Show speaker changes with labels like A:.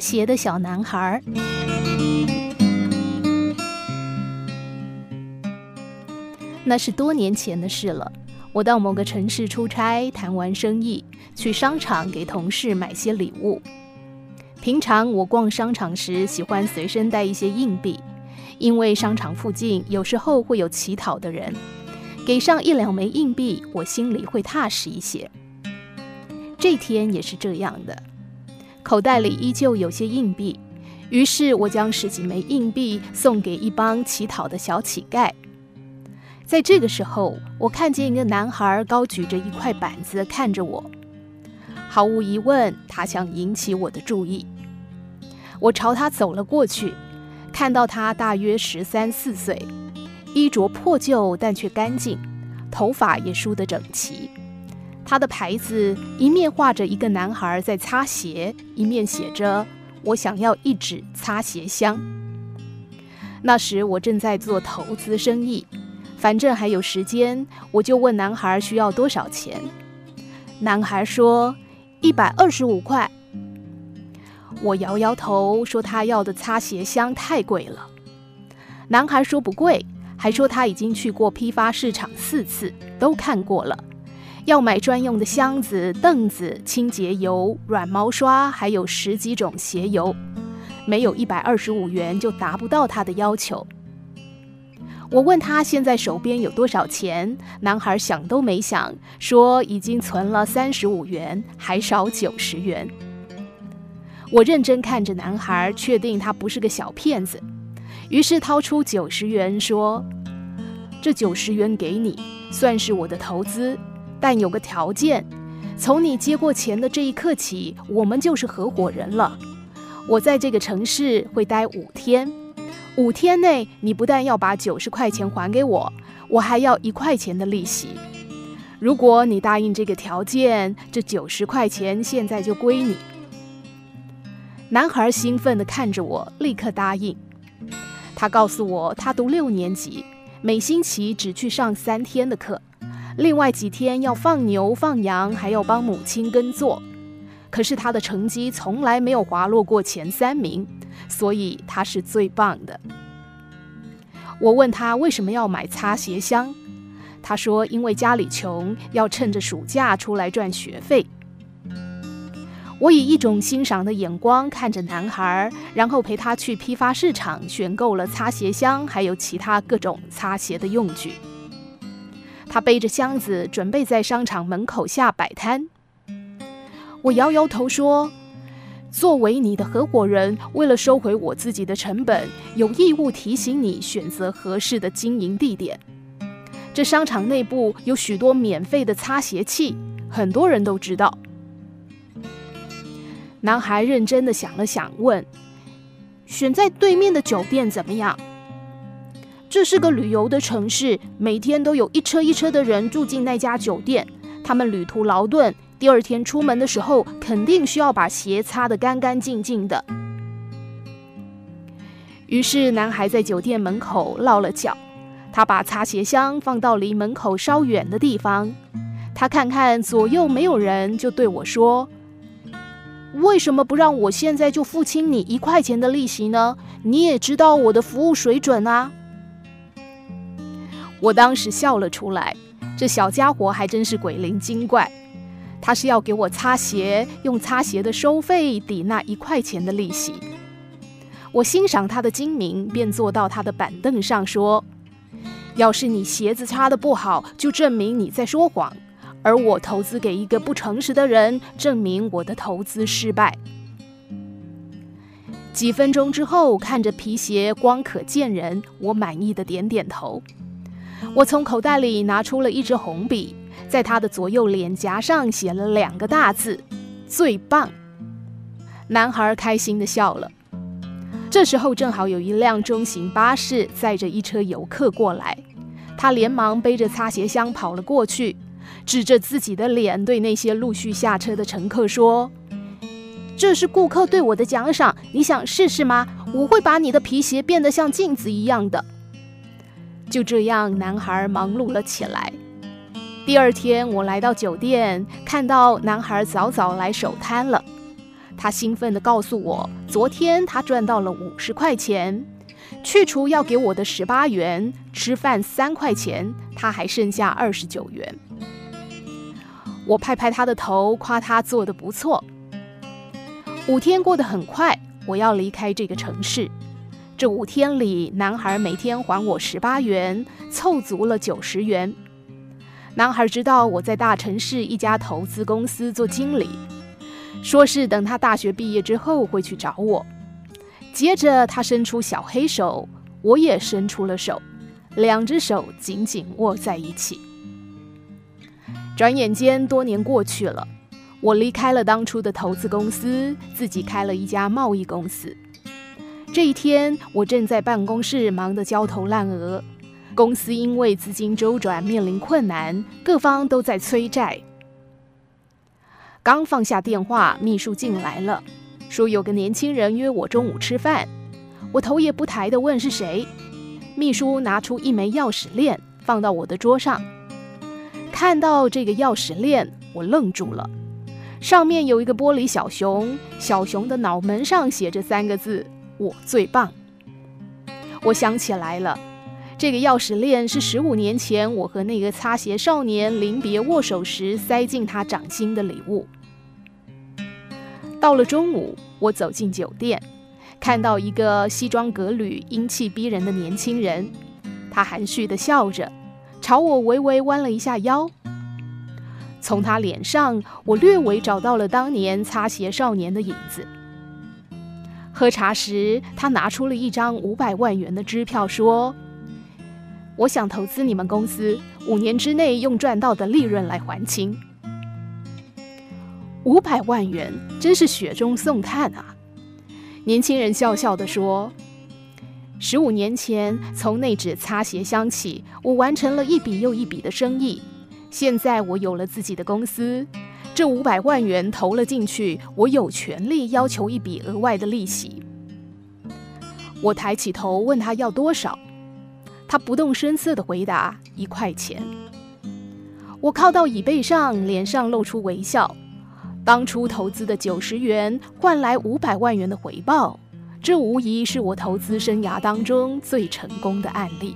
A: 鞋的小男孩。那是多年前的事了。我到某个城市出差，谈完生意，去商场给同事买些礼物。平常我逛商场时，喜欢随身带一些硬币，因为商场附近有时候会有乞讨的人，给上一两枚硬币，我心里会踏实一些。这天也是这样的，口袋里依旧有些硬币，于是我将十几枚硬币送给一帮乞讨的小乞丐。在这个时候，我看见一个男孩高举着一块板子看着我，毫无疑问，他想引起我的注意。我朝他走了过去，看到他大约十三四岁，衣着破旧但却干净，头发也梳得整齐。他的牌子一面画着一个男孩在擦鞋，一面写着“我想要一纸擦鞋箱”。那时我正在做投资生意。反正还有时间，我就问男孩需要多少钱。男孩说一百二十五块。我摇摇头说他要的擦鞋箱太贵了。男孩说不贵，还说他已经去过批发市场四次，都看过了，要买专用的箱子、凳子、清洁油、软毛刷，还有十几种鞋油，没有一百二十五元就达不到他的要求。我问他现在手边有多少钱，男孩想都没想，说已经存了三十五元，还少九十元。我认真看着男孩，确定他不是个小骗子，于是掏出九十元说：“这九十元给你，算是我的投资，但有个条件，从你接过钱的这一刻起，我们就是合伙人了。我在这个城市会待五天。”五天内，你不但要把九十块钱还给我，我还要一块钱的利息。如果你答应这个条件，这九十块钱现在就归你。男孩兴奋地看着我，立刻答应。他告诉我，他读六年级，每星期只去上三天的课，另外几天要放牛放羊，还要帮母亲耕作。可是他的成绩从来没有滑落过前三名。所以他是最棒的。我问他为什么要买擦鞋箱，他说因为家里穷，要趁着暑假出来赚学费。我以一种欣赏的眼光看着男孩，然后陪他去批发市场选购了擦鞋箱，还有其他各种擦鞋的用具。他背着箱子准备在商场门口下摆摊。我摇摇头说。作为你的合伙人，为了收回我自己的成本，有义务提醒你选择合适的经营地点。这商场内部有许多免费的擦鞋器，很多人都知道。男孩认真的想了想，问：“选在对面的酒店怎么样？”这是个旅游的城市，每天都有一车一车的人住进那家酒店，他们旅途劳顿。第二天出门的时候，肯定需要把鞋擦得干干净净的。于是，男孩在酒店门口落了脚，他把擦鞋箱放到离门口稍远的地方。他看看左右没有人，就对我说：“为什么不让我现在就付清你一块钱的利息呢？你也知道我的服务水准啊。”我当时笑了出来，这小家伙还真是鬼灵精怪。他是要给我擦鞋，用擦鞋的收费抵那一块钱的利息。我欣赏他的精明，便坐到他的板凳上说：“要是你鞋子擦的不好，就证明你在说谎；而我投资给一个不诚实的人，证明我的投资失败。”几分钟之后，看着皮鞋光可见人，我满意的点点头。我从口袋里拿出了一支红笔。在他的左右脸颊上写了两个大字：“最棒。”男孩开心地笑了。这时候正好有一辆中型巴士载着一车游客过来，他连忙背着擦鞋箱跑了过去，指着自己的脸对那些陆续下车的乘客说：“这是顾客对我的奖赏，你想试试吗？我会把你的皮鞋变得像镜子一样的。”就这样，男孩忙碌了起来。第二天，我来到酒店，看到男孩早早来守摊了。他兴奋地告诉我，昨天他赚到了五十块钱，去除要给我的十八元，吃饭三块钱，他还剩下二十九元。我拍拍他的头，夸他做得不错。五天过得很快，我要离开这个城市。这五天里，男孩每天还我十八元，凑足了九十元。男孩知道我在大城市一家投资公司做经理，说是等他大学毕业之后会去找我。接着，他伸出小黑手，我也伸出了手，两只手紧紧握在一起。转眼间，多年过去了，我离开了当初的投资公司，自己开了一家贸易公司。这一天，我正在办公室忙得焦头烂额。公司因为资金周转面临困难，各方都在催债。刚放下电话，秘书进来了，说有个年轻人约我中午吃饭。我头也不抬地问是谁。秘书拿出一枚钥匙链，放到我的桌上。看到这个钥匙链，我愣住了。上面有一个玻璃小熊，小熊的脑门上写着三个字。我最棒！我想起来了，这个钥匙链是十五年前我和那个擦鞋少年临别握手时塞进他掌心的礼物。到了中午，我走进酒店，看到一个西装革履、英气逼人的年轻人，他含蓄地笑着，朝我微微弯了一下腰。从他脸上，我略微找到了当年擦鞋少年的影子。喝茶时，他拿出了一张五百万元的支票，说：“我想投资你们公司，五年之内用赚到的利润来还清。”五百万元真是雪中送炭啊！年轻人笑笑地说：“十五年前，从那纸擦鞋箱起，我完成了一笔又一笔的生意。现在我有了自己的公司。”这五百万元投了进去，我有权利要求一笔额外的利息。我抬起头问他要多少，他不动声色地回答一块钱。我靠到椅背上，脸上露出微笑。当初投资的九十元换来五百万元的回报，这无疑是我投资生涯当中最成功的案例。